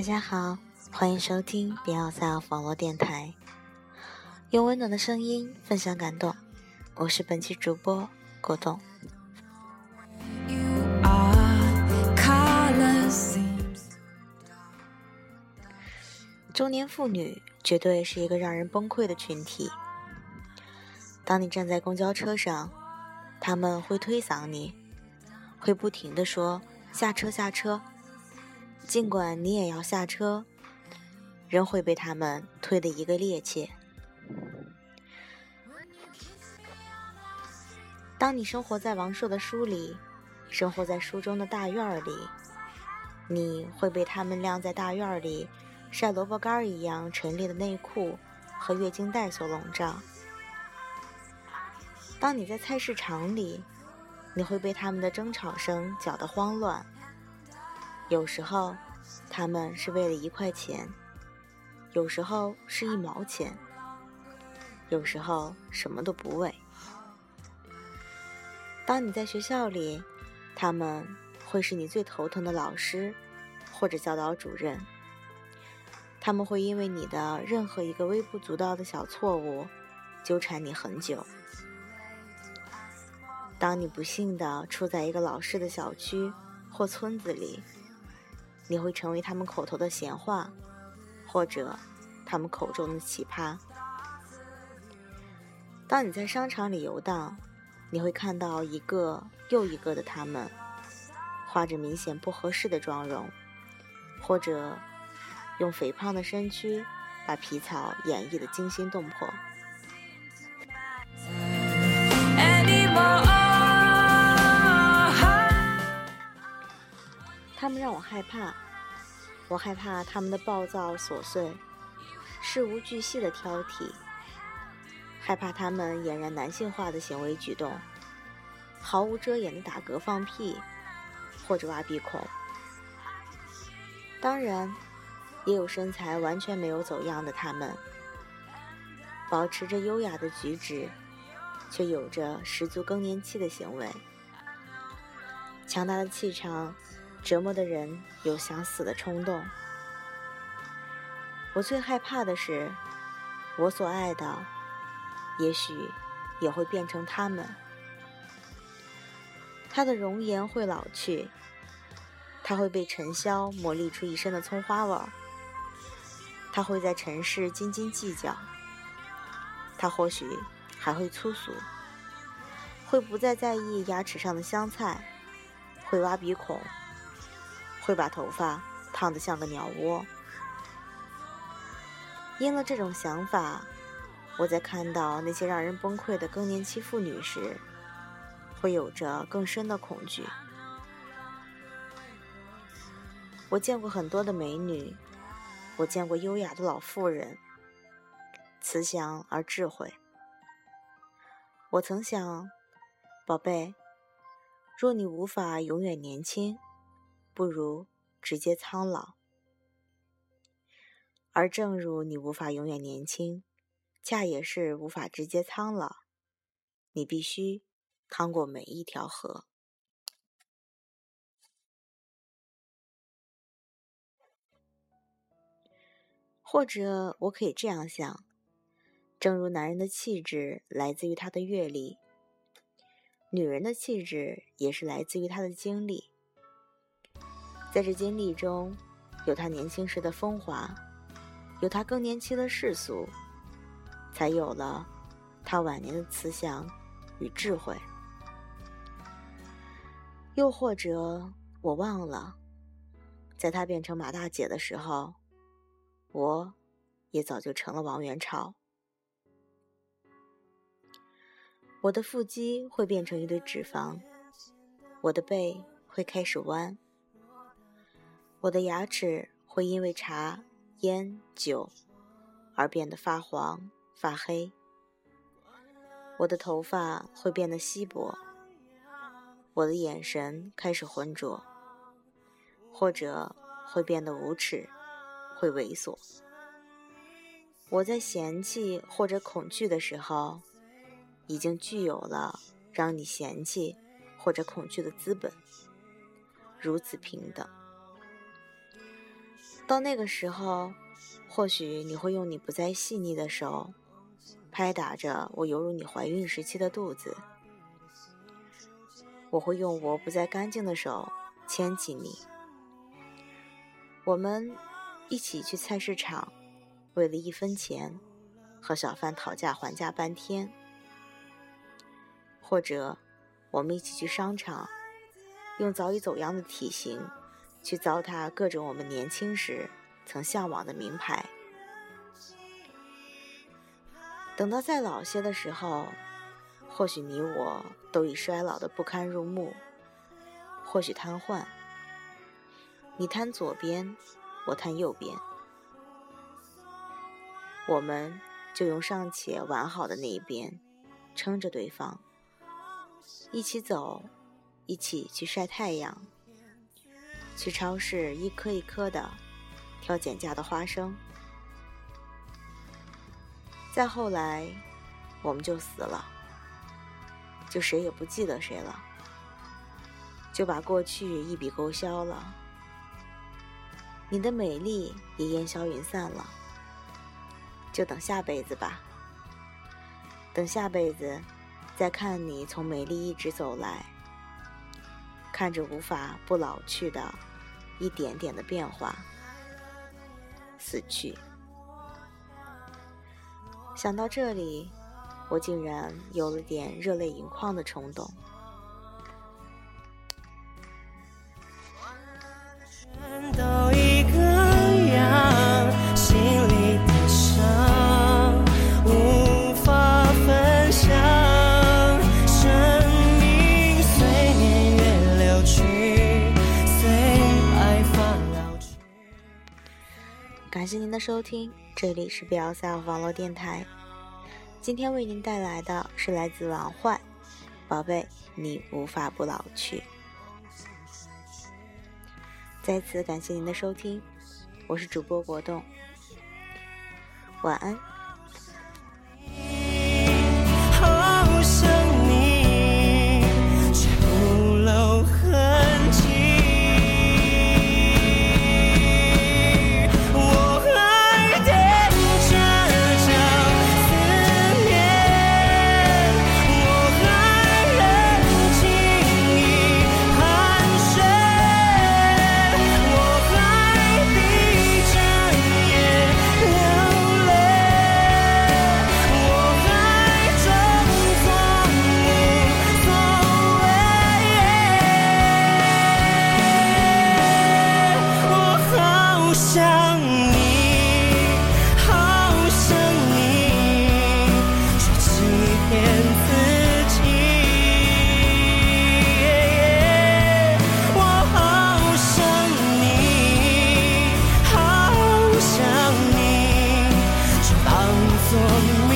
大家好，欢迎收听 b e y o s e l f 网络电台，用温暖的声音分享感动。我是本期主播果冻。中年妇女绝对是一个让人崩溃的群体。当你站在公交车上，他们会推搡你，会不停的说“下车，下车”。尽管你也要下车，仍会被他们推得一个趔趄。当你生活在王朔的书里，生活在书中的大院里，你会被他们晾在大院里晒萝卜干一样陈列的内裤和月经带所笼罩。当你在菜市场里，你会被他们的争吵声搅得慌乱。有时候，他们是为了一块钱；有时候是一毛钱；有时候什么都不为。当你在学校里，他们会是你最头疼的老师或者教导主任。他们会因为你的任何一个微不足道的小错误，纠缠你很久。当你不幸的处在一个老师的小区或村子里，你会成为他们口头的闲话，或者他们口中的奇葩。当你在商场里游荡，你会看到一个又一个的他们，画着明显不合适的妆容，或者用肥胖的身躯把皮草演绎的惊心动魄。他们让我害怕，我害怕他们的暴躁琐碎、事无巨细的挑剔，害怕他们俨然男性化的行为举动，毫无遮掩的打嗝放屁或者挖鼻孔。当然，也有身材完全没有走样的他们，保持着优雅的举止，却有着十足更年期的行为，强大的气场。折磨的人有想死的冲动。我最害怕的是，我所爱的，也许也会变成他们。他的容颜会老去，他会被尘嚣磨砺出一身的葱花味儿。他会在尘世斤斤计较，他或许还会粗俗，会不再在意牙齿上的香菜，会挖鼻孔。会把头发烫得像个鸟窝。因了这种想法，我在看到那些让人崩溃的更年期妇女时，会有着更深的恐惧。我见过很多的美女，我见过优雅的老妇人，慈祥而智慧。我曾想，宝贝，若你无法永远年轻。不如直接苍老，而正如你无法永远年轻，恰也是无法直接苍老。你必须趟过每一条河，或者我可以这样想：正如男人的气质来自于他的阅历，女人的气质也是来自于她的经历。在这经历中，有他年轻时的风华，有他更年期的世俗，才有了他晚年的慈祥与智慧。又或者，我忘了，在他变成马大姐的时候，我也早就成了王元朝。我的腹肌会变成一堆脂肪，我的背会开始弯。我的牙齿会因为茶、烟、酒而变得发黄、发黑。我的头发会变得稀薄。我的眼神开始浑浊，或者会变得无耻，会猥琐。我在嫌弃或者恐惧的时候，已经具有了让你嫌弃或者恐惧的资本。如此平等。到那个时候，或许你会用你不再细腻的手，拍打着我犹如你怀孕时期的肚子；我会用我不再干净的手牵起你，我们一起去菜市场，为了一分钱和小贩讨价还价半天。或者，我们一起去商场，用早已走样的体型去糟蹋各种我们年轻时曾向往的名牌。等到再老些的时候，或许你我都已衰老的不堪入目，或许瘫痪。你瘫左边，我瘫右边，我们就用尚且完好的那一边撑着对方。一起走，一起去晒太阳，去超市一颗一颗的挑减价的花生。再后来，我们就死了，就谁也不记得谁了，就把过去一笔勾销了。你的美丽也烟消云散了，就等下辈子吧，等下辈子。再看你从美丽一直走来，看着无法不老去的一点点的变化，死去。想到这里，我竟然有了点热泪盈眶的冲动。谢您的收听，这里是 B L C F 网络电台。今天为您带来的是来自王坏，宝贝，你无法不老去。再次感谢您的收听，我是主播国栋，晚安。想你好想你却欺骗自己我好想你好想你却放纵